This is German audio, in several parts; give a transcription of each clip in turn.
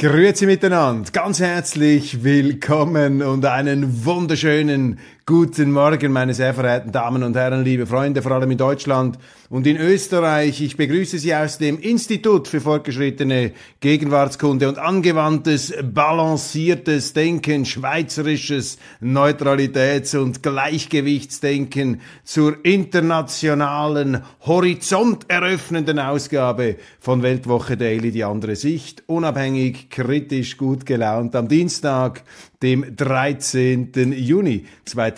Grüezi miteinander, ganz herzlich willkommen und einen wunderschönen Guten Morgen, meine sehr verehrten Damen und Herren, liebe Freunde, vor allem in Deutschland und in Österreich. Ich begrüße Sie aus dem Institut für fortgeschrittene Gegenwartskunde und angewandtes, balanciertes Denken, schweizerisches Neutralitäts- und Gleichgewichtsdenken zur internationalen, horizonteröffnenden Ausgabe von Weltwoche Daily, die andere Sicht, unabhängig, kritisch, gut gelaunt am Dienstag, dem 13. Juni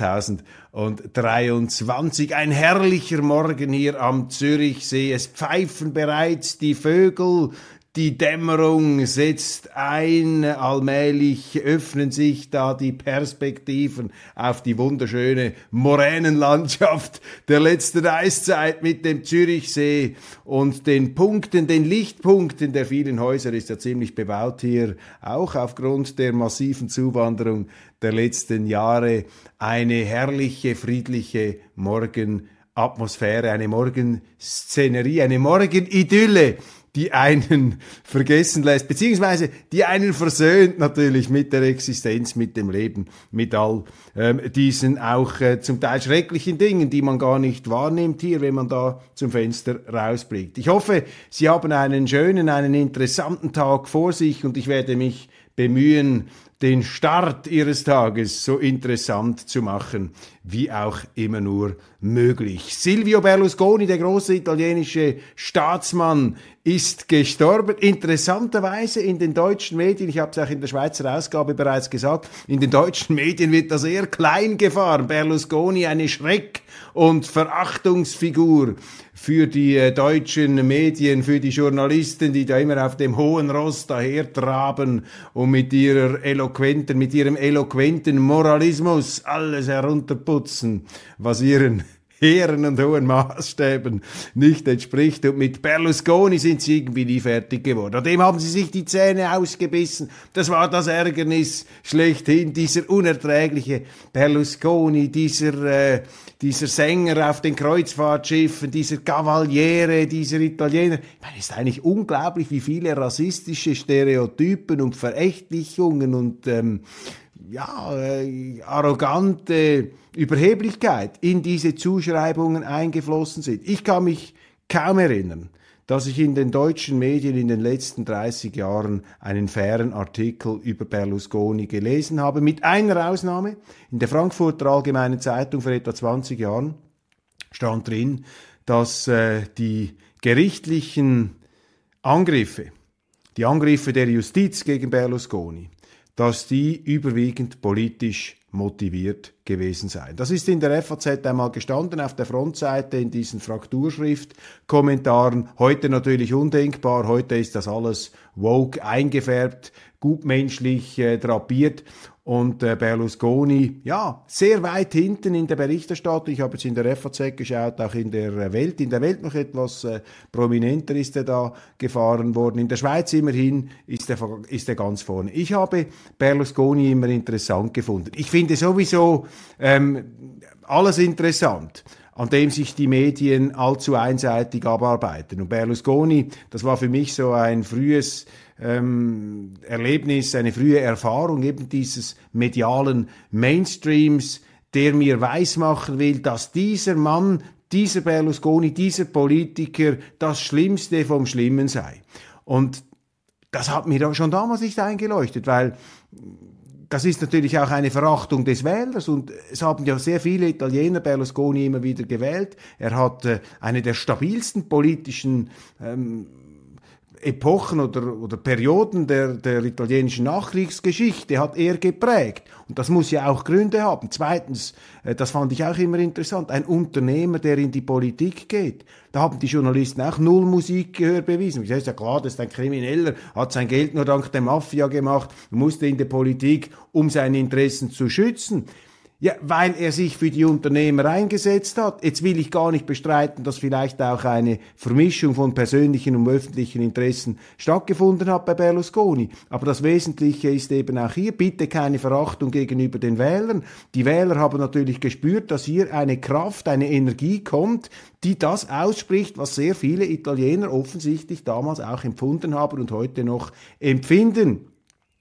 2023. Ein herrlicher Morgen hier am Zürichsee. Es pfeifen bereits die Vögel. Die Dämmerung setzt ein, allmählich öffnen sich da die Perspektiven auf die wunderschöne Moränenlandschaft der letzten Eiszeit mit dem Zürichsee und den Punkten, den Lichtpunkten der vielen Häuser ist ja ziemlich bebaut hier, auch aufgrund der massiven Zuwanderung der letzten Jahre. Eine herrliche, friedliche Morgenatmosphäre, eine Morgenszenerie, eine Morgenidylle die einen vergessen lässt, beziehungsweise die einen versöhnt natürlich mit der Existenz, mit dem Leben, mit all ähm, diesen auch äh, zum Teil schrecklichen Dingen, die man gar nicht wahrnimmt hier, wenn man da zum Fenster rausblickt. Ich hoffe, Sie haben einen schönen, einen interessanten Tag vor sich und ich werde mich bemühen, den Start ihres Tages so interessant zu machen, wie auch immer nur möglich. Silvio Berlusconi, der große italienische Staatsmann, ist gestorben. Interessanterweise in den deutschen Medien, ich habe es auch in der Schweizer Ausgabe bereits gesagt, in den deutschen Medien wird das eher klein gefahren. Berlusconi eine Schreck- und Verachtungsfigur für die äh, deutschen Medien, für die Journalisten, die da immer auf dem hohen Ross dahertraben und mit ihrer eloquenten, mit ihrem eloquenten Moralismus alles herunterputzen, was ihren hehren und hohen Maßstäben nicht entspricht. Und mit Berlusconi sind sie irgendwie nie fertig geworden. An dem haben sie sich die Zähne ausgebissen. Das war das Ärgernis schlechthin, dieser unerträgliche Berlusconi, dieser, äh, dieser Sänger auf den Kreuzfahrtschiffen, dieser Cavaliere, dieser Italiener. Ich meine, es ist eigentlich unglaublich, wie viele rassistische Stereotypen und Verächtlichungen und ähm, ja, äh, arrogante Überheblichkeit in diese Zuschreibungen eingeflossen sind. Ich kann mich kaum erinnern, dass ich in den deutschen Medien in den letzten 30 Jahren einen fairen Artikel über Berlusconi gelesen habe, mit einer Ausnahme. In der Frankfurter Allgemeinen Zeitung vor etwa 20 Jahren stand drin, dass äh, die gerichtlichen Angriffe, die Angriffe der Justiz gegen Berlusconi, dass die überwiegend politisch motiviert gewesen seien. Das ist in der FAZ einmal gestanden auf der Frontseite in diesen Frakturschrift-Kommentaren. Heute natürlich undenkbar. Heute ist das alles woke eingefärbt, gutmenschlich äh, drapiert und äh, Berlusconi, ja, sehr weit hinten in der Berichterstattung. Ich habe jetzt in der FAZ geschaut, auch in der Welt. In der Welt noch etwas äh, prominenter ist er da gefahren worden. In der Schweiz immerhin ist er, ist er ganz vorne. Ich habe Berlusconi immer interessant gefunden. Ich finde sowieso ähm, alles interessant an dem sich die Medien allzu einseitig abarbeiten. Und Berlusconi, das war für mich so ein frühes ähm, Erlebnis, eine frühe Erfahrung eben dieses medialen Mainstreams, der mir weismachen will, dass dieser Mann, dieser Berlusconi, dieser Politiker das Schlimmste vom Schlimmen sei. Und das hat mir schon damals nicht eingeleuchtet, weil das ist natürlich auch eine Verachtung des Wählers und es haben ja sehr viele Italiener Berlusconi immer wieder gewählt. Er hat äh, eine der stabilsten politischen ähm, Epochen oder, oder Perioden der, der italienischen Nachkriegsgeschichte hat er geprägt. Und das muss ja auch Gründe haben. Zweitens, äh, das fand ich auch immer interessant, ein Unternehmer, der in die Politik geht. Da haben die Journalisten auch null Musikgehör bewiesen. Das ist ja klar, das ist ein Krimineller, hat sein Geld nur dank der Mafia gemacht, musste in die Politik, um seine Interessen zu schützen. Ja, weil er sich für die Unternehmer eingesetzt hat. Jetzt will ich gar nicht bestreiten, dass vielleicht auch eine Vermischung von persönlichen und öffentlichen Interessen stattgefunden hat bei Berlusconi. Aber das Wesentliche ist eben auch hier, bitte keine Verachtung gegenüber den Wählern. Die Wähler haben natürlich gespürt, dass hier eine Kraft, eine Energie kommt, die das ausspricht, was sehr viele Italiener offensichtlich damals auch empfunden haben und heute noch empfinden.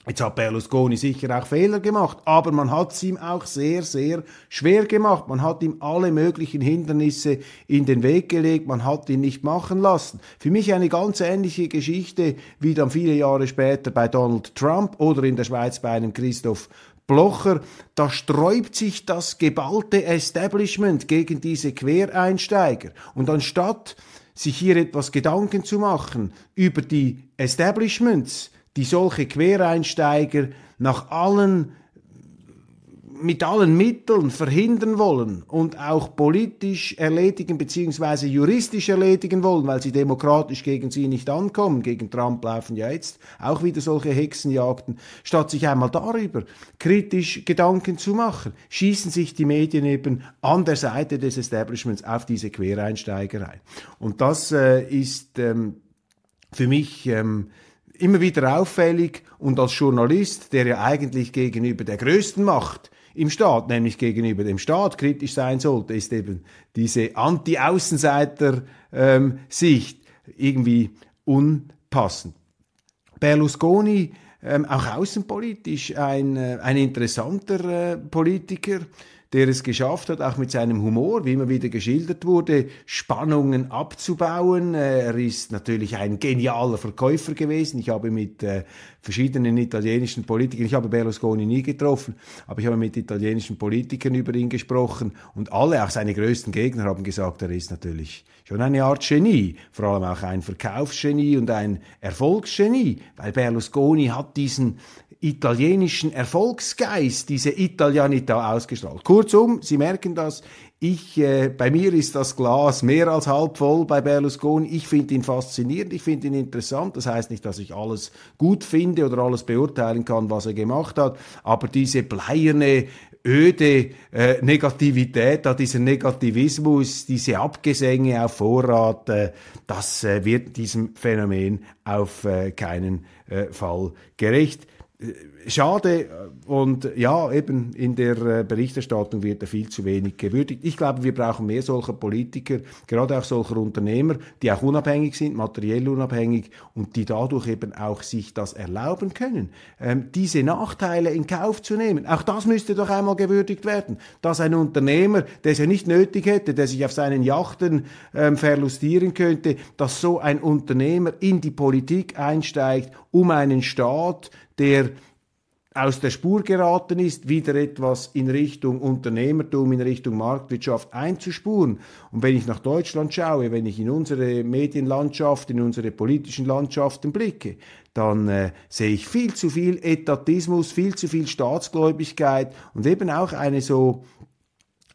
Jetzt hat Berlusconi sicher auch Fehler gemacht, aber man hat es ihm auch sehr, sehr schwer gemacht. Man hat ihm alle möglichen Hindernisse in den Weg gelegt, man hat ihn nicht machen lassen. Für mich eine ganz ähnliche Geschichte wie dann viele Jahre später bei Donald Trump oder in der Schweiz bei einem Christoph Blocher, da sträubt sich das geballte Establishment gegen diese Quereinsteiger. Und anstatt sich hier etwas Gedanken zu machen über die Establishments, die solche Quereinsteiger nach allen mit allen Mitteln verhindern wollen und auch politisch erledigen bzw. juristisch erledigen wollen, weil sie demokratisch gegen sie nicht ankommen. Gegen Trump laufen ja jetzt auch wieder solche Hexenjagden. Statt sich einmal darüber kritisch Gedanken zu machen, schießen sich die Medien eben an der Seite des Establishments auf diese Quereinsteiger ein. Und das äh, ist ähm, für mich ähm, immer wieder auffällig und als Journalist, der ja eigentlich gegenüber der größten Macht im Staat, nämlich gegenüber dem Staat kritisch sein sollte, ist eben diese Anti-Außenseiter-Sicht ähm, irgendwie unpassend. Berlusconi, ähm, auch außenpolitisch ein, äh, ein interessanter äh, Politiker, der es geschafft hat, auch mit seinem Humor, wie immer wieder geschildert wurde, Spannungen abzubauen. Er ist natürlich ein genialer Verkäufer gewesen. Ich habe mit äh, verschiedenen italienischen Politikern, ich habe Berlusconi nie getroffen, aber ich habe mit italienischen Politikern über ihn gesprochen und alle, auch seine größten Gegner, haben gesagt, er ist natürlich schon eine Art Genie, vor allem auch ein Verkaufsgenie und ein Erfolgsgenie, weil Berlusconi hat diesen italienischen Erfolgsgeist, diese Italianita ausgestrahlt. Kurzum, Sie merken das, ich, äh, bei mir ist das Glas mehr als halb voll bei Berlusconi. Ich finde ihn faszinierend, ich finde ihn interessant. Das heißt nicht, dass ich alles gut finde oder alles beurteilen kann, was er gemacht hat, aber diese bleierne öde äh, Negativität, da dieser Negativismus, diese Abgesänge auf Vorrat, äh, das äh, wird diesem Phänomen auf äh, keinen äh, Fall gerecht schade und ja, eben in der äh, Berichterstattung wird er viel zu wenig gewürdigt. Ich glaube, wir brauchen mehr solcher Politiker, gerade auch solcher Unternehmer, die auch unabhängig sind, materiell unabhängig und die dadurch eben auch sich das erlauben können, ähm, diese Nachteile in Kauf zu nehmen. Auch das müsste doch einmal gewürdigt werden, dass ein Unternehmer, der es ja nicht nötig hätte, der sich auf seinen Yachten ähm, verlustieren könnte, dass so ein Unternehmer in die Politik einsteigt, um einen Staat, der aus der Spur geraten ist, wieder etwas in Richtung Unternehmertum, in Richtung Marktwirtschaft einzuspuren. Und wenn ich nach Deutschland schaue, wenn ich in unsere Medienlandschaft, in unsere politischen Landschaften blicke, dann äh, sehe ich viel zu viel Etatismus, viel zu viel Staatsgläubigkeit und eben auch eine so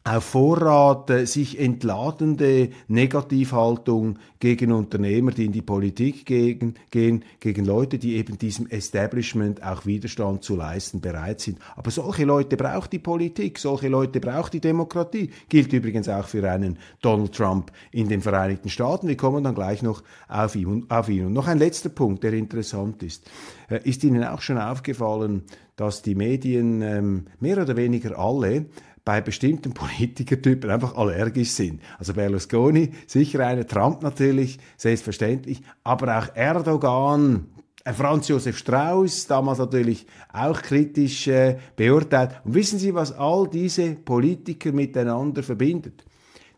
auf Vorrat äh, sich entladende Negativhaltung gegen Unternehmer, die in die Politik gegen, gehen, gegen Leute, die eben diesem Establishment auch Widerstand zu leisten bereit sind. Aber solche Leute braucht die Politik, solche Leute braucht die Demokratie. Gilt übrigens auch für einen Donald Trump in den Vereinigten Staaten. Wir kommen dann gleich noch auf ihn. Auf ihn. Und noch ein letzter Punkt, der interessant ist. Äh, ist Ihnen auch schon aufgefallen, dass die Medien ähm, mehr oder weniger alle bei bestimmten Politikertypen einfach allergisch sind. Also Berlusconi, sicher einer, Trump natürlich, selbstverständlich, aber auch Erdogan, äh, Franz Josef Strauß, damals natürlich auch kritisch äh, beurteilt. Und wissen Sie, was all diese Politiker miteinander verbindet?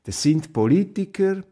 Das sind Politiker,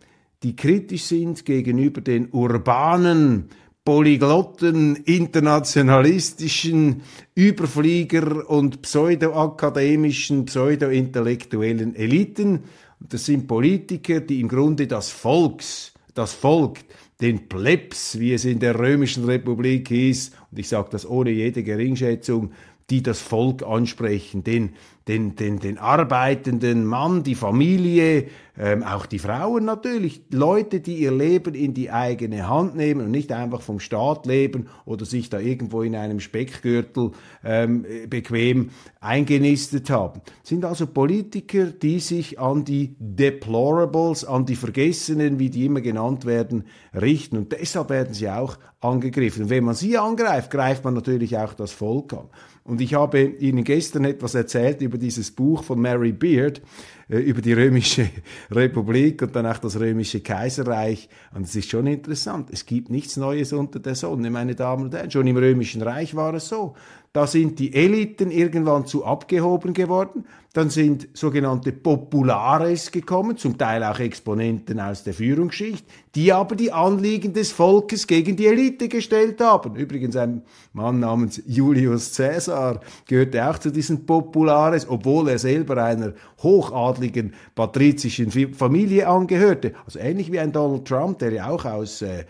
die kritisch sind gegenüber den urbanen polyglotten, internationalistischen Überflieger und pseudoakademischen, pseudointellektuellen Eliten. Das sind Politiker, die im Grunde das Volks das Volk, den Plebs, wie es in der römischen Republik hieß, und ich sage das ohne jede Geringschätzung, die das Volk ansprechen, den, den, den, den arbeitenden Mann, die Familie, ähm, auch die Frauen natürlich, Leute, die ihr Leben in die eigene Hand nehmen und nicht einfach vom Staat leben oder sich da irgendwo in einem Speckgürtel ähm, bequem eingenistet haben. sind also Politiker, die sich an die Deplorables, an die Vergessenen, wie die immer genannt werden, richten. Und deshalb werden sie auch angegriffen. Und wenn man sie angreift, greift man natürlich auch das Volk an. Und ich habe Ihnen gestern etwas erzählt über dieses Buch von Mary Beard, äh, über die römische Republik und dann auch das römische Kaiserreich. Und es ist schon interessant. Es gibt nichts Neues unter der Sonne, meine Damen und Herren. Schon im römischen Reich war es so. Da sind die Eliten irgendwann zu abgehoben geworden. Dann sind sogenannte Populares gekommen, zum Teil auch Exponenten aus der Führungsschicht, die aber die Anliegen des Volkes gegen die Elite gestellt haben. Übrigens ein Mann namens Julius Caesar gehörte auch zu diesen Populares, obwohl er selber einer hochadligen patrizischen Familie angehörte. Also ähnlich wie ein Donald Trump, der ja auch aus äh,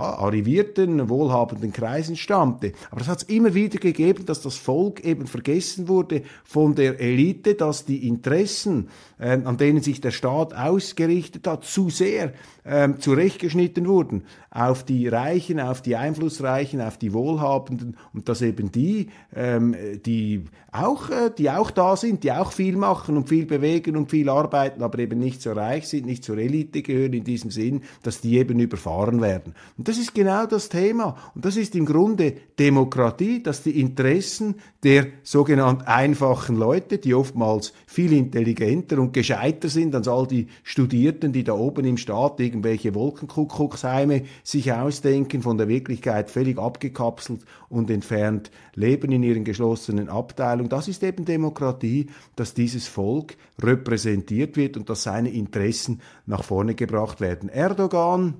ja, arrivierten, wohlhabenden Kreisen stammte. Aber es hat es immer wieder gegeben, dass das Volk eben vergessen wurde von der Elite, dass die Interessen, äh, an denen sich der Staat ausgerichtet hat, zu sehr ähm, zurechtgeschnitten wurden auf die Reichen, auf die Einflussreichen, auf die Wohlhabenden und dass eben die, ähm, die auch, äh, die auch da sind, die auch viel machen und viel bewegen und viel arbeiten, aber eben nicht so reich sind, nicht zur Elite gehören in diesem Sinn, dass die eben überfahren werden. Und das ist genau das Thema. Und das ist im Grunde Demokratie, dass die Interessen der sogenannten einfachen Leute, die oftmals viel intelligenter und gescheiter sind als all die Studierten, die da oben im Staat irgendwelche Wolkenkuckucksheime sich ausdenken, von der Wirklichkeit völlig abgekapselt und entfernt leben in ihren geschlossenen Abteilungen. Das ist eben Demokratie, dass dieses Volk repräsentiert wird und dass seine Interessen nach vorne gebracht werden. Erdogan,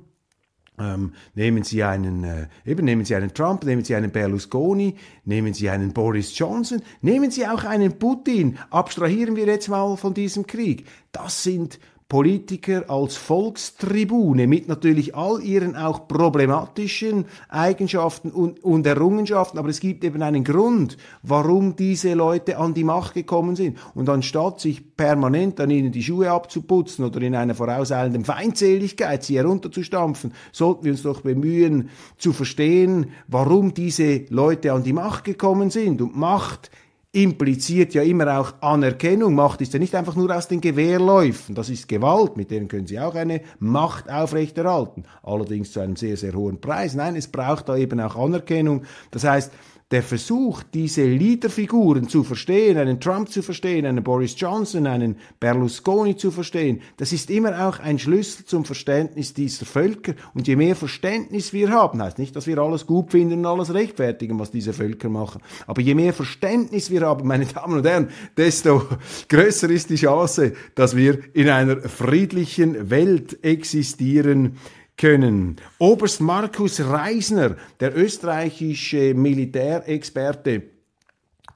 ähm, nehmen Sie einen, äh, eben nehmen Sie einen Trump, nehmen Sie einen Berlusconi, nehmen Sie einen Boris Johnson, nehmen Sie auch einen Putin. Abstrahieren wir jetzt mal von diesem Krieg. Das sind Politiker als Volkstribune mit natürlich all ihren auch problematischen Eigenschaften und, und, Errungenschaften, aber es gibt eben einen Grund, warum diese Leute an die Macht gekommen sind. Und anstatt sich permanent an ihnen die Schuhe abzuputzen oder in einer vorauseilenden Feindseligkeit sie herunterzustampfen, sollten wir uns doch bemühen zu verstehen, warum diese Leute an die Macht gekommen sind. Und Macht impliziert ja immer auch Anerkennung. Macht ist ja nicht einfach nur aus den Gewehrläufen. Das ist Gewalt, mit denen können Sie auch eine Macht aufrechterhalten. Allerdings zu einem sehr, sehr hohen Preis. Nein, es braucht da eben auch Anerkennung. Das heißt, der Versuch, diese Leaderfiguren zu verstehen, einen Trump zu verstehen, einen Boris Johnson, einen Berlusconi zu verstehen, das ist immer auch ein Schlüssel zum Verständnis dieser Völker. Und je mehr Verständnis wir haben, heißt nicht, dass wir alles gut finden und alles rechtfertigen, was diese Völker machen. Aber je mehr Verständnis wir haben, meine Damen und Herren, desto größer ist die Chance, dass wir in einer friedlichen Welt existieren können. Oberst Markus Reisner, der österreichische Militärexperte,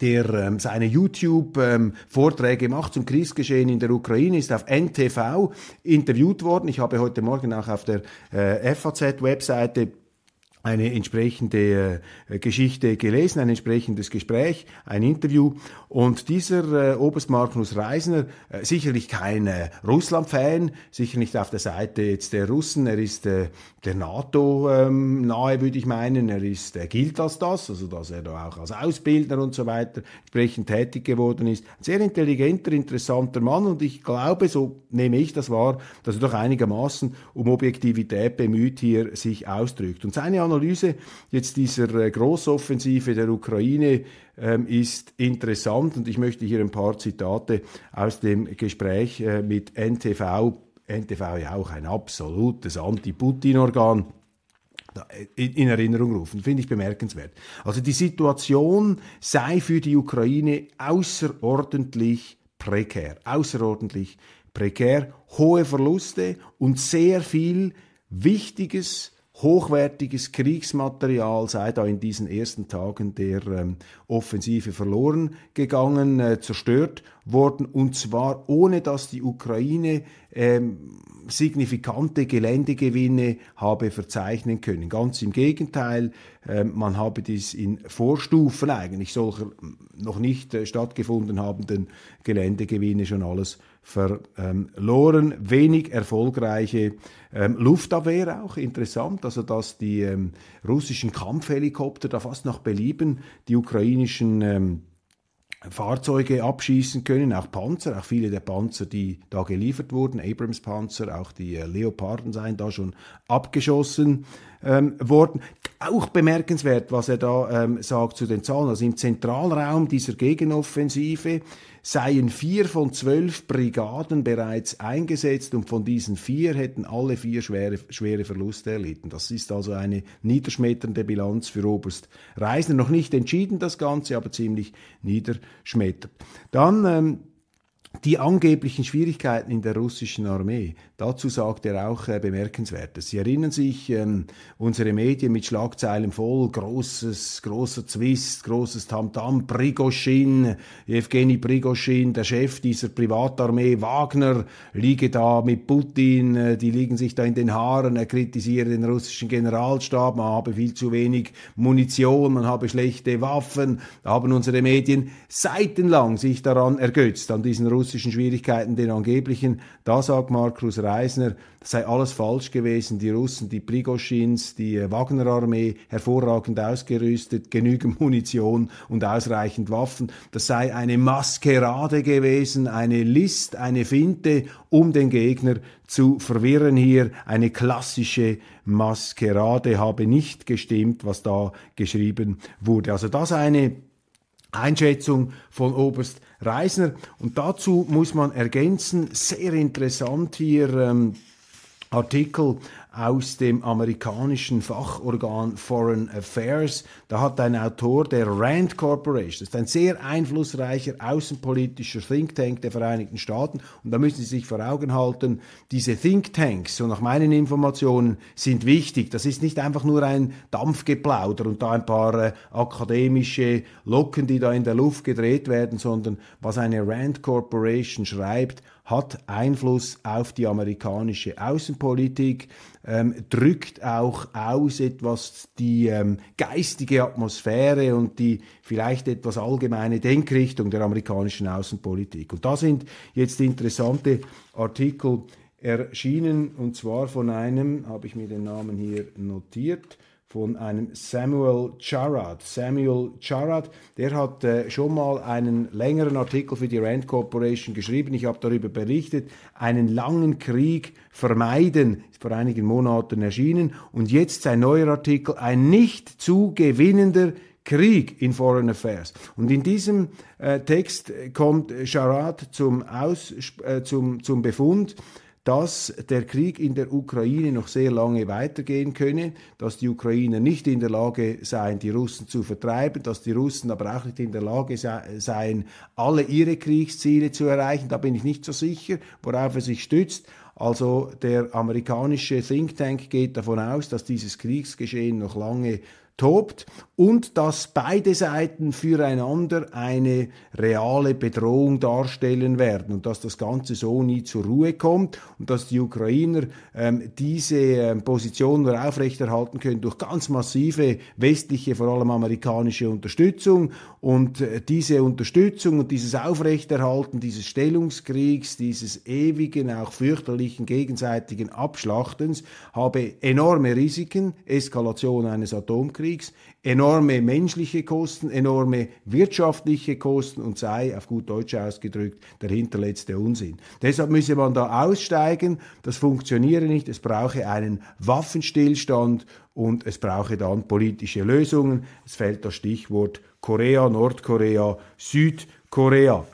der ähm, seine YouTube-Vorträge ähm, macht zum Kriegsgeschehen in der Ukraine, ist auf NTV interviewt worden. Ich habe heute Morgen auch auf der äh, FAZ-Webseite eine entsprechende äh, Geschichte gelesen, ein entsprechendes Gespräch, ein Interview. Und dieser äh, Oberst Magnus Reisner, äh, sicherlich kein äh, Russland-Fan, sicher nicht auf der Seite jetzt der Russen, er ist äh, der NATO ähm, nahe, würde ich meinen, er ist, er gilt als das, also dass er da auch als Ausbildner und so weiter entsprechend tätig geworden ist. Ein sehr intelligenter, interessanter Mann und ich glaube, so nehme ich das wahr, dass er doch einigermaßen um Objektivität bemüht hier sich ausdrückt. Und seine Analyse jetzt dieser äh, Großoffensive der Ukraine ähm, ist interessant und ich möchte hier ein paar Zitate aus dem Gespräch äh, mit NTV, NTV ja auch ein absolutes Anti-Putin-Organ, in Erinnerung rufen. Finde ich bemerkenswert. Also die Situation sei für die Ukraine außerordentlich prekär, außerordentlich prekär, hohe Verluste und sehr viel Wichtiges hochwertiges Kriegsmaterial sei da in diesen ersten Tagen der ähm, Offensive verloren gegangen, äh, zerstört worden und zwar ohne dass die Ukraine ähm, signifikante Geländegewinne habe verzeichnen können. Ganz im Gegenteil, ähm, man habe dies in Vorstufen eigentlich solcher noch nicht äh, stattgefunden habenden Geländegewinne schon alles verloren. Wenig erfolgreiche ähm, Luftabwehr auch. Interessant, also dass die ähm, russischen Kampfhelikopter da fast nach Belieben die ukrainischen ähm, Fahrzeuge abschießen können, auch Panzer, auch viele der Panzer, die da geliefert wurden, Abrams-Panzer, auch die äh, Leoparden seien da schon abgeschossen ähm, worden. Auch bemerkenswert, was er da ähm, sagt zu den Zahlen. Also im Zentralraum dieser Gegenoffensive seien vier von zwölf Brigaden bereits eingesetzt und von diesen vier hätten alle vier schwere, schwere Verluste erlitten. Das ist also eine niederschmetternde Bilanz für Oberst Reisner. Noch nicht entschieden das Ganze, aber ziemlich niederschmettert. Dann ähm, die angeblichen Schwierigkeiten in der russischen Armee, dazu sagt er auch äh, Bemerkenswertes. Sie erinnern sich, ähm, unsere Medien mit Schlagzeilen voll, großes, großer Zwist, großes Tamtam, Prigoschin, Evgeny Prigoschin, der Chef dieser Privatarmee, Wagner, liege da mit Putin, äh, die liegen sich da in den Haaren, er kritisiere den russischen Generalstab, man habe viel zu wenig Munition, man habe schlechte Waffen, da haben unsere Medien seitenlang sich daran ergötzt, an diesen russischen russischen Schwierigkeiten, den angeblichen, da sagt Markus Reisner, das sei alles falsch gewesen, die Russen, die Prigoschins, die äh, Wagner-Armee, hervorragend ausgerüstet, genügend Munition und ausreichend Waffen, das sei eine Maskerade gewesen, eine List, eine Finte, um den Gegner zu verwirren hier, eine klassische Maskerade habe nicht gestimmt, was da geschrieben wurde. Also das eine Einschätzung von Oberst Reisner. Und dazu muss man ergänzen, sehr interessant hier ähm, Artikel aus dem amerikanischen Fachorgan Foreign Affairs. Da hat ein Autor der Rand Corporation, das ist ein sehr einflussreicher außenpolitischer Think Tank der Vereinigten Staaten. Und da müssen Sie sich vor Augen halten, diese Think Tanks, so nach meinen Informationen, sind wichtig. Das ist nicht einfach nur ein Dampfgeplauder und da ein paar äh, akademische Locken, die da in der Luft gedreht werden, sondern was eine Rand Corporation schreibt, hat Einfluss auf die amerikanische Außenpolitik, ähm, drückt auch aus etwas die ähm, geistige Atmosphäre und die vielleicht etwas allgemeine Denkrichtung der amerikanischen Außenpolitik. Und da sind jetzt interessante Artikel erschienen, und zwar von einem, habe ich mir den Namen hier notiert, von einem Samuel Charad. Samuel Charad, der hat äh, schon mal einen längeren Artikel für die Rand Corporation geschrieben. Ich habe darüber berichtet, einen langen Krieg vermeiden, ist vor einigen Monaten erschienen. Und jetzt sein neuer Artikel, ein nicht zu gewinnender Krieg in Foreign Affairs. Und in diesem äh, Text kommt Charad zum, Aus, äh, zum, zum Befund, dass der Krieg in der Ukraine noch sehr lange weitergehen könne, dass die Ukrainer nicht in der Lage seien, die Russen zu vertreiben, dass die Russen aber auch nicht in der Lage seien, alle ihre Kriegsziele zu erreichen. Da bin ich nicht so sicher, worauf er sich stützt. Also der amerikanische Think Tank geht davon aus, dass dieses Kriegsgeschehen noch lange tobt und dass beide Seiten füreinander eine reale Bedrohung darstellen werden und dass das Ganze so nie zur Ruhe kommt und dass die Ukrainer ähm, diese ähm, Position nur aufrechterhalten können durch ganz massive westliche, vor allem amerikanische Unterstützung und äh, diese Unterstützung und dieses Aufrechterhalten dieses Stellungskriegs, dieses ewigen, auch fürchterlichen gegenseitigen Abschlachtens habe enorme Risiken, Eskalation eines Atomkriegs, enorme menschliche Kosten, enorme wirtschaftliche Kosten und sei, auf gut Deutsch ausgedrückt, der hinterletzte Unsinn. Deshalb müsse man da aussteigen, das funktioniere nicht, es brauche einen Waffenstillstand und es brauche dann politische Lösungen. Es fällt das Stichwort Korea, Nordkorea, Südkorea.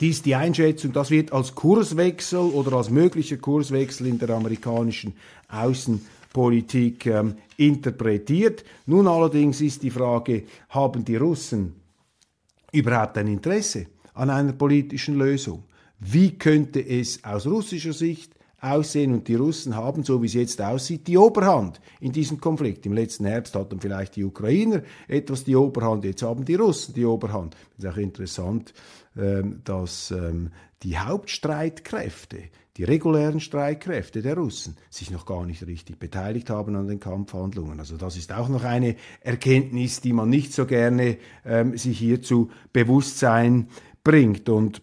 Dies ist die Einschätzung, das wird als Kurswechsel oder als möglicher Kurswechsel in der amerikanischen Außenpolitik ähm, interpretiert. Nun allerdings ist die Frage, haben die Russen überhaupt ein Interesse an einer politischen Lösung? Wie könnte es aus russischer Sicht aussehen und die Russen haben, so wie es jetzt aussieht, die Oberhand in diesem Konflikt. Im letzten Herbst hatten vielleicht die Ukrainer etwas die Oberhand, jetzt haben die Russen die Oberhand. Es ist auch interessant, ähm, dass ähm, die Hauptstreitkräfte, die regulären Streitkräfte der Russen sich noch gar nicht richtig beteiligt haben an den Kampfhandlungen. Also das ist auch noch eine Erkenntnis, die man nicht so gerne ähm, sich hier zu Bewusstsein bringt. Und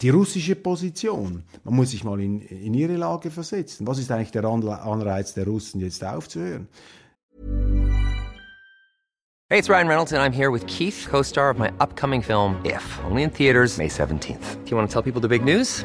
die russische Position, man muss sich mal in, in ihre Lage versetzen. Was ist eigentlich der Anreiz der Russen, jetzt aufzuhören? Hey, it's Ryan Reynolds and I'm here with Keith, co-star of my upcoming film If, only in theaters May 17th. Do you want to tell people the big news?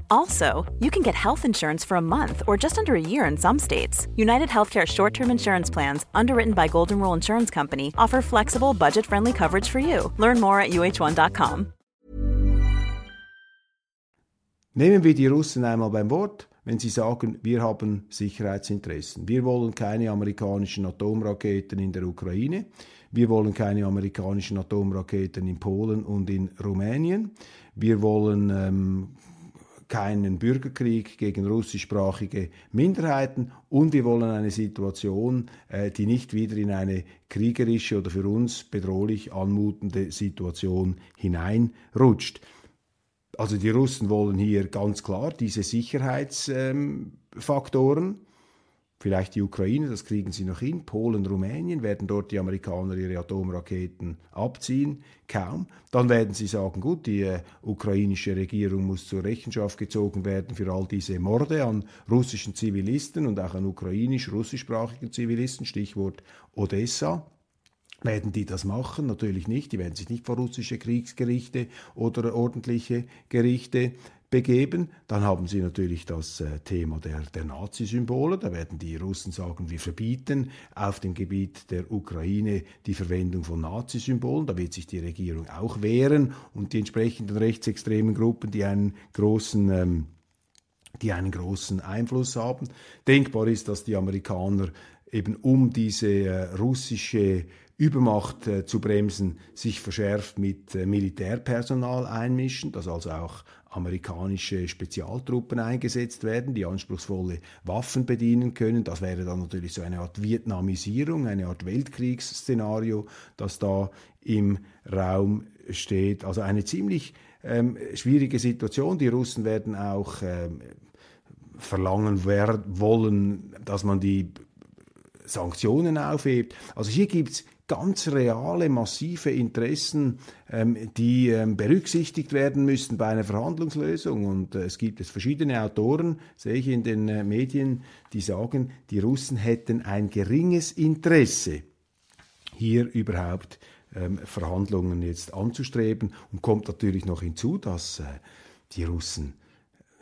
Also, you can get health insurance for a month or just under a year in some states. United Healthcare short term insurance plans, underwritten by Golden Rule Insurance Company, offer flexible, budget friendly coverage for you. Learn more at uh1.com. Nehmen wir die Russen einmal beim Wort, wenn sie sagen, wir haben Sicherheitsinteressen. Wir wollen keine amerikanischen Atomraketen in der Ukraine. Wir wollen keine amerikanischen Atomraketen in Polen und in Rumänien. Wir wollen ähm, keinen Bürgerkrieg gegen russischsprachige Minderheiten und wir wollen eine Situation, äh, die nicht wieder in eine kriegerische oder für uns bedrohlich anmutende Situation hineinrutscht. Also die Russen wollen hier ganz klar diese Sicherheitsfaktoren ähm, Vielleicht die Ukraine, das kriegen sie noch hin. Polen, Rumänien, werden dort die Amerikaner ihre Atomraketen abziehen? Kaum. Dann werden sie sagen, gut, die äh, ukrainische Regierung muss zur Rechenschaft gezogen werden für all diese Morde an russischen Zivilisten und auch an ukrainisch-russischsprachigen Zivilisten, Stichwort Odessa. Werden die das machen? Natürlich nicht. Die werden sich nicht vor russische Kriegsgerichte oder ordentliche Gerichte begeben. Dann haben sie natürlich das äh, Thema der, der Nazi-Symbole. Da werden die Russen sagen, wir verbieten auf dem Gebiet der Ukraine die Verwendung von Nazi-Symbolen. Da wird sich die Regierung auch wehren und die entsprechenden rechtsextremen Gruppen, die einen großen ähm, die einen großen Einfluss haben. Denkbar ist, dass die Amerikaner eben um diese äh, russische Übermacht äh, zu bremsen, sich verschärft mit äh, Militärpersonal einmischen, dass also auch amerikanische Spezialtruppen eingesetzt werden, die anspruchsvolle Waffen bedienen können. Das wäre dann natürlich so eine Art Vietnamisierung, eine Art Weltkriegsszenario, das da im Raum steht. Also eine ziemlich ähm, schwierige Situation. Die Russen werden auch ähm, verlangen wollen, dass man die Sanktionen aufhebt. Also hier gibt es ganz reale, massive Interessen, ähm, die ähm, berücksichtigt werden müssen bei einer Verhandlungslösung. Und äh, es gibt es verschiedene Autoren, sehe ich in den äh, Medien, die sagen, die Russen hätten ein geringes Interesse, hier überhaupt ähm, Verhandlungen jetzt anzustreben. Und kommt natürlich noch hinzu, dass äh, die Russen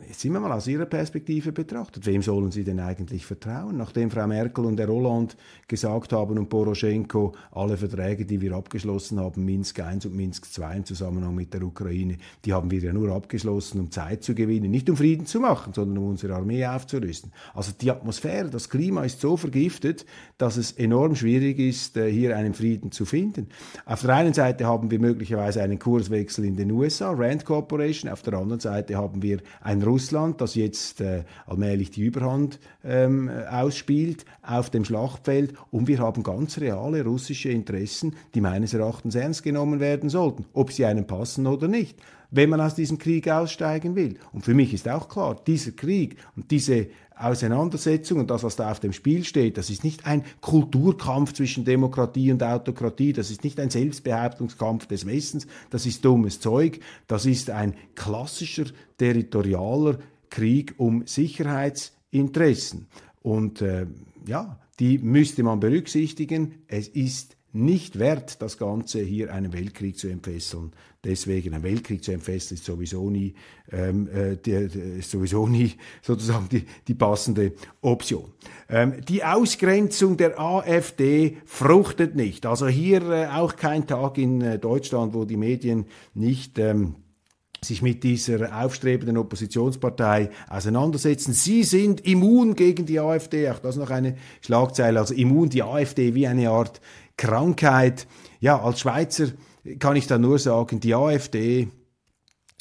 Jetzt sind wir mal aus Ihrer Perspektive betrachtet. Wem sollen Sie denn eigentlich vertrauen? Nachdem Frau Merkel und der Roland gesagt haben und Poroschenko alle Verträge, die wir abgeschlossen haben, Minsk I und Minsk II im Zusammenhang mit der Ukraine, die haben wir ja nur abgeschlossen, um Zeit zu gewinnen, nicht um Frieden zu machen, sondern um unsere Armee aufzurüsten. Also die Atmosphäre, das Klima ist so vergiftet, dass es enorm schwierig ist, äh, hier einen Frieden zu finden. Auf der einen Seite haben wir möglicherweise einen Kurswechsel in den USA, Rand Corporation, auf der anderen Seite haben wir ein Russland, das jetzt äh, allmählich die Überhand ähm, ausspielt auf dem Schlachtfeld. Und wir haben ganz reale russische Interessen, die meines Erachtens ernst genommen werden sollten, ob sie einem passen oder nicht wenn man aus diesem Krieg aussteigen will. Und für mich ist auch klar, dieser Krieg und diese Auseinandersetzung und das, was da auf dem Spiel steht, das ist nicht ein Kulturkampf zwischen Demokratie und Autokratie, das ist nicht ein Selbstbehauptungskampf des Westens, das ist dummes Zeug, das ist ein klassischer territorialer Krieg um Sicherheitsinteressen. Und äh, ja, die müsste man berücksichtigen. Es ist nicht wert, das Ganze hier einen Weltkrieg zu entfesseln. Deswegen ein Weltkrieg zu entfesseln ist sowieso nie, ähm, äh, die, die, ist sowieso nie sozusagen die, die passende Option. Ähm, die Ausgrenzung der AfD fruchtet nicht. Also hier äh, auch kein Tag in äh, Deutschland, wo die Medien nicht ähm, sich mit dieser aufstrebenden Oppositionspartei auseinandersetzen. Sie sind immun gegen die AfD, auch das noch eine Schlagzeile, also immun die AfD wie eine Art Krankheit. Ja, als Schweizer kann ich da nur sagen, die AfD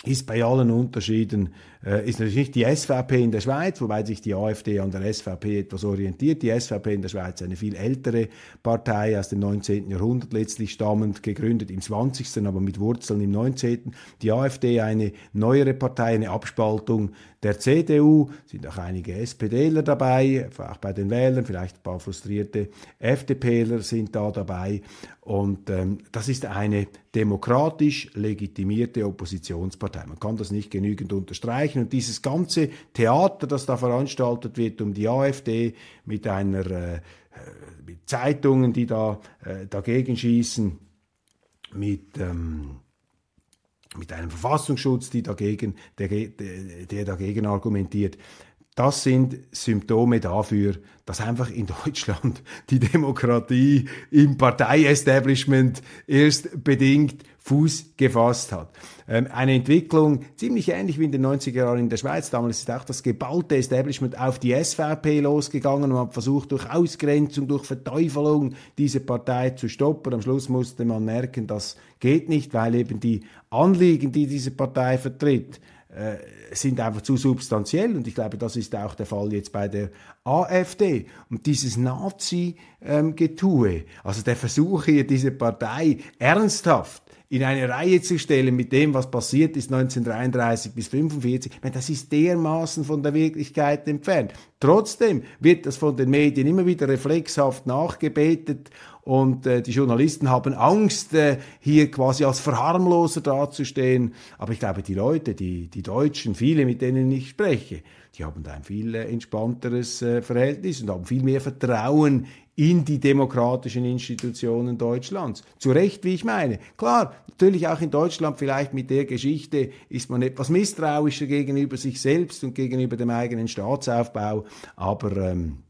ist bei allen Unterschieden, äh, ist natürlich nicht die SVP in der Schweiz, wobei sich die AfD an der SVP etwas orientiert. Die SVP in der Schweiz eine viel ältere Partei aus dem 19. Jahrhundert letztlich stammend, gegründet im 20., aber mit Wurzeln im 19. Die AfD eine neuere Partei, eine Abspaltung der CDU, sind auch einige SPDler dabei, auch bei den Wählern, vielleicht ein paar frustrierte FDPler sind da dabei. Und ähm, das ist eine demokratisch legitimierte Oppositionspartei. Man kann das nicht genügend unterstreichen. Und dieses ganze Theater, das da veranstaltet wird um die AfD mit einer äh, mit Zeitungen, die da äh, dagegen schießen, mit ähm, mit einem Verfassungsschutz, die dagegen, der, der dagegen argumentiert. Das sind Symptome dafür, dass einfach in Deutschland die Demokratie im Parteiestablishment erst bedingt Fuß gefasst hat. Ähm, eine Entwicklung ziemlich ähnlich wie in den 90er Jahren in der Schweiz. Damals ist auch das geballte Establishment auf die SVP losgegangen und hat versucht, durch Ausgrenzung, durch Verteufelung diese Partei zu stoppen. Am Schluss musste man merken, das geht nicht, weil eben die Anliegen, die diese Partei vertritt, äh, sind einfach zu substanziell und ich glaube, das ist auch der Fall jetzt bei der AfD. Und dieses Nazi-Getue, also der Versuch hier, diese Partei ernsthaft in eine Reihe zu stellen mit dem, was passiert ist 1933 bis 1945, das ist dermaßen von der Wirklichkeit entfernt. Trotzdem wird das von den Medien immer wieder reflexhaft nachgebetet und äh, die Journalisten haben Angst, äh, hier quasi als Verharmloser dazustehen. Aber ich glaube, die Leute, die, die Deutschen, viele, mit denen ich spreche, die haben da ein viel äh, entspannteres äh, Verhältnis und haben viel mehr Vertrauen in die demokratischen Institutionen Deutschlands. Zu Recht, wie ich meine. Klar, natürlich auch in Deutschland vielleicht mit der Geschichte ist man etwas misstrauischer gegenüber sich selbst und gegenüber dem eigenen Staatsaufbau, aber ähm, äh,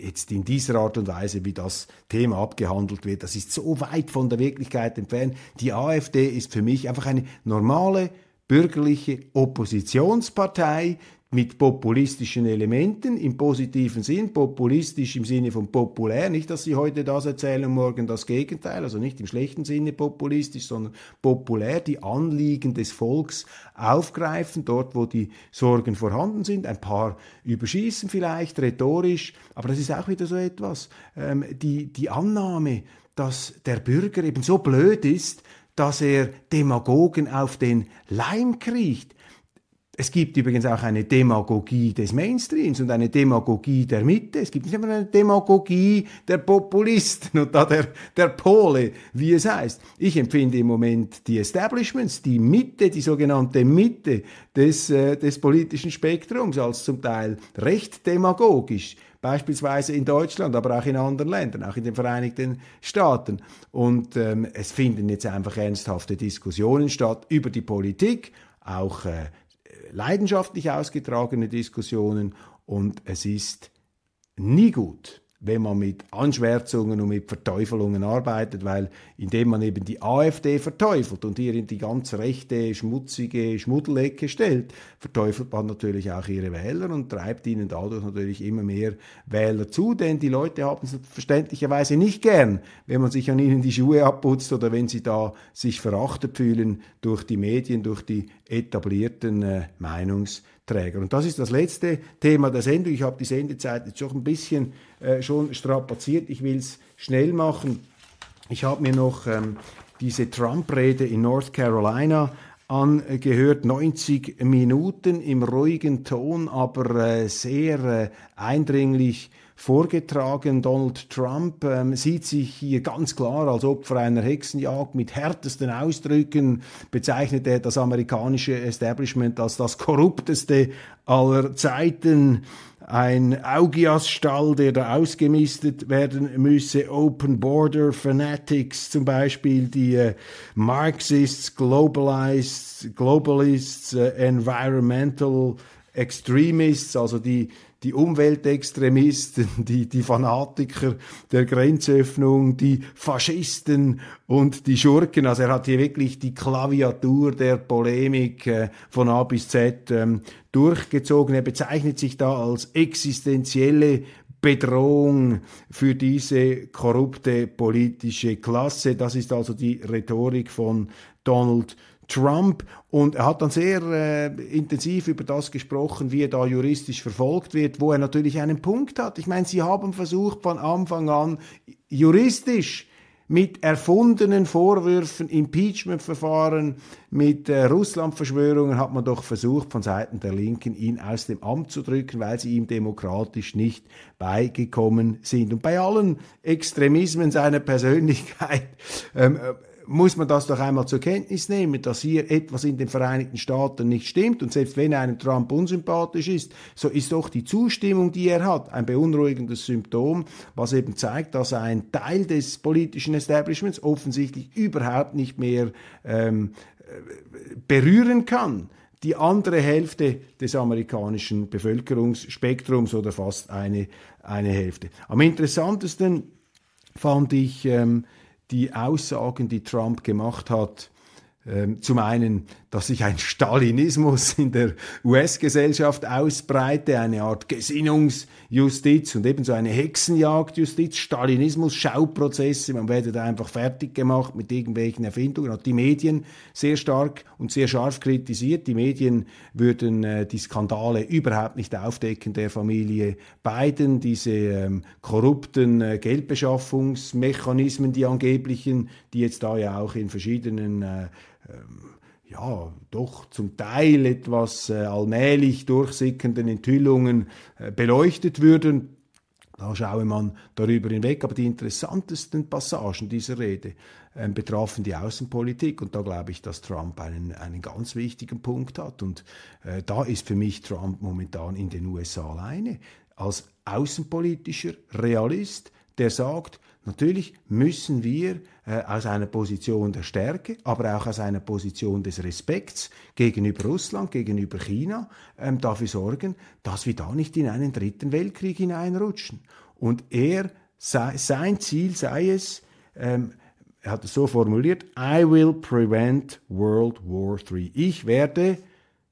jetzt in dieser Art und Weise, wie das Thema abgehandelt wird, das ist so weit von der Wirklichkeit entfernt. Die AfD ist für mich einfach eine normale bürgerliche Oppositionspartei, mit populistischen Elementen im positiven Sinn, populistisch im Sinne von populär, nicht, dass Sie heute das erzählen und morgen das Gegenteil, also nicht im schlechten Sinne populistisch, sondern populär die Anliegen des Volks aufgreifen, dort wo die Sorgen vorhanden sind, ein paar überschießen vielleicht, rhetorisch, aber das ist auch wieder so etwas, ähm, die, die Annahme, dass der Bürger eben so blöd ist, dass er Demagogen auf den Leim kriecht. Es gibt übrigens auch eine Demagogie des Mainstreams und eine Demagogie der Mitte. Es gibt nicht immer eine Demagogie der Populisten und da der, der Pole, wie es heißt. Ich empfinde im Moment die Establishments, die Mitte, die sogenannte Mitte des, äh, des politischen Spektrums als zum Teil recht demagogisch beispielsweise in Deutschland, aber auch in anderen Ländern, auch in den Vereinigten Staaten. Und ähm, es finden jetzt einfach ernsthafte Diskussionen statt über die Politik, auch äh, leidenschaftlich ausgetragene Diskussionen und es ist nie gut, wenn man mit Anschwärzungen und mit Verteufelungen arbeitet, weil indem man eben die AfD verteufelt und hier in die ganz rechte, schmutzige Schmuddelecke stellt, verteufelt man natürlich auch ihre Wähler und treibt ihnen dadurch natürlich immer mehr Wähler zu, denn die Leute haben es verständlicherweise nicht gern, wenn man sich an ihnen die Schuhe abputzt oder wenn sie da sich verachtet fühlen durch die Medien, durch die etablierten äh, Meinungs- Träger. Und das ist das letzte Thema der Sendung. Ich habe die Sendezeit jetzt schon ein bisschen äh, schon strapaziert. Ich will es schnell machen. Ich habe mir noch ähm, diese Trump-Rede in North Carolina angehört, 90 Minuten im ruhigen Ton, aber äh, sehr äh, eindringlich vorgetragen. Donald Trump ähm, sieht sich hier ganz klar als Opfer einer Hexenjagd. Mit härtesten Ausdrücken bezeichnet er das amerikanische Establishment als das korrupteste aller Zeiten. Ein Augiasstall, der da ausgemistet werden müsse. Open Border Fanatics zum Beispiel, die äh, Marxists, Globalists, Globalists, äh, Environmental Extremists, also die, die Umweltextremisten, die, die Fanatiker der Grenzöffnung, die Faschisten und die Schurken. Also er hat hier wirklich die Klaviatur der Polemik äh, von A bis Z ähm, durchgezogen. Er bezeichnet sich da als existenzielle Bedrohung für diese korrupte politische Klasse. Das ist also die Rhetorik von Donald Trump und er hat dann sehr äh, intensiv über das gesprochen, wie er da juristisch verfolgt wird, wo er natürlich einen Punkt hat. Ich meine, Sie haben versucht von Anfang an juristisch mit erfundenen Vorwürfen, Impeachment-Verfahren, mit äh, Russland-Verschwörungen hat man doch versucht, von Seiten der Linken ihn aus dem Amt zu drücken, weil sie ihm demokratisch nicht beigekommen sind. Und bei allen Extremismen seiner Persönlichkeit ähm, muss man das doch einmal zur Kenntnis nehmen, dass hier etwas in den Vereinigten Staaten nicht stimmt. Und selbst wenn einem Trump unsympathisch ist, so ist doch die Zustimmung, die er hat, ein beunruhigendes Symptom, was eben zeigt, dass ein Teil des politischen Establishments offensichtlich überhaupt nicht mehr ähm, berühren kann die andere Hälfte des amerikanischen Bevölkerungsspektrums oder fast eine, eine Hälfte. Am interessantesten fand ich ähm, die Aussagen, die Trump gemacht hat, ähm, zum einen, dass sich ein Stalinismus in der US-Gesellschaft ausbreite, eine Art Gesinnungsjustiz und ebenso eine Hexenjagdjustiz, Stalinismus, Schauprozesse, man werde da einfach fertig gemacht mit irgendwelchen Erfindungen, hat die Medien sehr stark und sehr scharf kritisiert. Die Medien würden äh, die Skandale überhaupt nicht aufdecken der Familie Biden, diese ähm, korrupten äh, Geldbeschaffungsmechanismen, die angeblichen, die jetzt da ja auch in verschiedenen äh, ähm, ja, doch zum Teil etwas äh, allmählich durchsickernden Enthüllungen äh, beleuchtet würden. Da schaue man darüber hinweg. Aber die interessantesten Passagen dieser Rede äh, betrafen die Außenpolitik. Und da glaube ich, dass Trump einen, einen ganz wichtigen Punkt hat. Und äh, da ist für mich Trump momentan in den USA alleine. Als außenpolitischer Realist, der sagt, Natürlich müssen wir äh, aus einer Position der Stärke, aber auch aus einer Position des Respekts gegenüber Russland, gegenüber China ähm, dafür sorgen, dass wir da nicht in einen dritten Weltkrieg hineinrutschen. Und er, sei, sein Ziel sei es, ähm, er hat es so formuliert, I will prevent World War III. Ich werde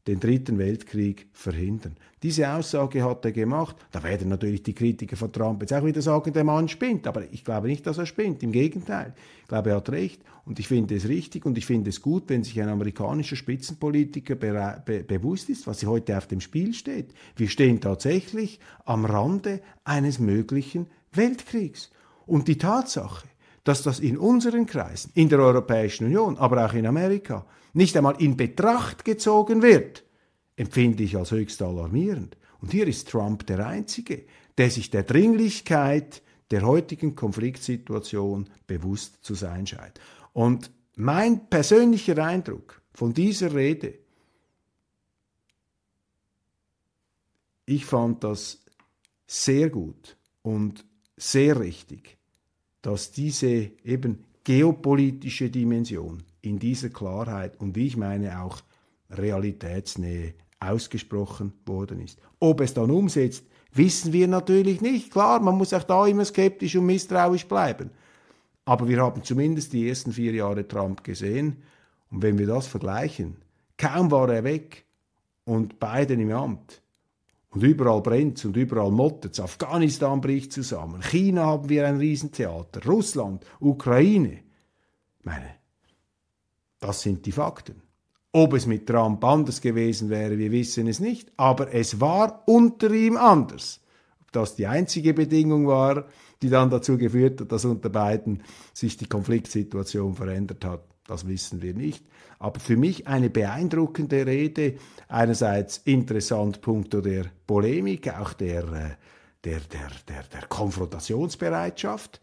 den dritten Weltkrieg verhindern. Diese Aussage hat er gemacht. Da werden natürlich die Kritiker von Trump jetzt auch wieder sagen, der Mann spinnt. Aber ich glaube nicht, dass er spinnt. Im Gegenteil. Ich glaube, er hat recht. Und ich finde es richtig und ich finde es gut, wenn sich ein amerikanischer Spitzenpolitiker be be bewusst ist, was heute auf dem Spiel steht. Wir stehen tatsächlich am Rande eines möglichen Weltkriegs. Und die Tatsache, dass das in unseren Kreisen, in der Europäischen Union, aber auch in Amerika, nicht einmal in Betracht gezogen wird, empfinde ich als höchst alarmierend. Und hier ist Trump der Einzige, der sich der Dringlichkeit der heutigen Konfliktsituation bewusst zu sein scheint. Und mein persönlicher Eindruck von dieser Rede, ich fand das sehr gut und sehr richtig, dass diese eben geopolitische Dimension in dieser Klarheit und wie ich meine auch Realitätsnähe ausgesprochen worden ist. Ob es dann umsetzt, wissen wir natürlich nicht. Klar, man muss auch da immer skeptisch und misstrauisch bleiben. Aber wir haben zumindest die ersten vier Jahre Trump gesehen. Und wenn wir das vergleichen, kaum war er weg und Biden im Amt. Und überall brennt und überall mottert Afghanistan bricht zusammen. China haben wir ein Riesentheater. Russland, Ukraine. Meine, das sind die Fakten. Ob es mit Trump anders gewesen wäre, wir wissen es nicht, aber es war unter ihm anders. Ob das die einzige Bedingung war, die dann dazu geführt hat, dass unter beiden sich die Konfliktsituation verändert hat, das wissen wir nicht. Aber für mich eine beeindruckende Rede, einerseits interessant punkto der Polemik, auch der, äh, der, der, der, der Konfrontationsbereitschaft,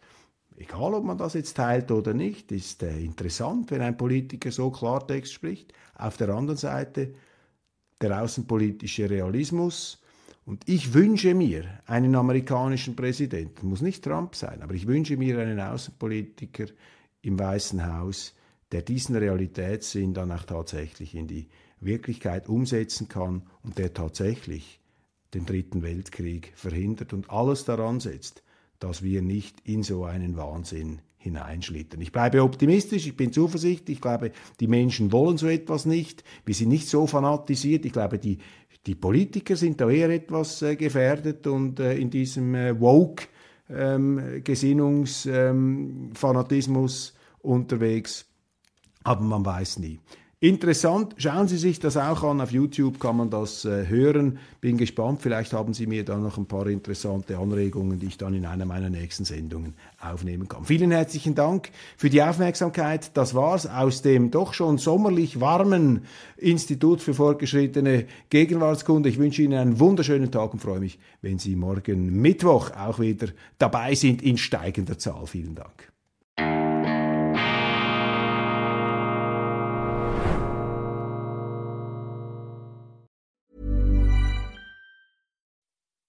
egal ob man das jetzt teilt oder nicht, ist äh, interessant, wenn ein Politiker so Klartext spricht. Auf der anderen Seite der außenpolitische Realismus. Und ich wünsche mir einen amerikanischen Präsidenten, muss nicht Trump sein, aber ich wünsche mir einen Außenpolitiker im Weißen Haus, der diesen Realitätssinn dann auch tatsächlich in die Wirklichkeit umsetzen kann und der tatsächlich den Dritten Weltkrieg verhindert und alles daran setzt, dass wir nicht in so einen Wahnsinn hineinschlittern. Ich bleibe optimistisch, ich bin zuversichtlich, ich glaube, die Menschen wollen so etwas nicht, wir sind nicht so fanatisiert, ich glaube, die, die Politiker sind da eher etwas äh, gefährdet und äh, in diesem äh, Woke ähm, Gesinnungsfanatismus ähm, unterwegs, aber man weiß nie. Interessant, schauen Sie sich das auch an. Auf YouTube kann man das äh, hören. Bin gespannt, vielleicht haben Sie mir dann noch ein paar interessante Anregungen, die ich dann in einer meiner nächsten Sendungen aufnehmen kann. Vielen herzlichen Dank für die Aufmerksamkeit. Das war's aus dem doch schon sommerlich warmen Institut für fortgeschrittene Gegenwartskunde. Ich wünsche Ihnen einen wunderschönen Tag und freue mich, wenn Sie morgen Mittwoch auch wieder dabei sind in steigender Zahl. Vielen Dank.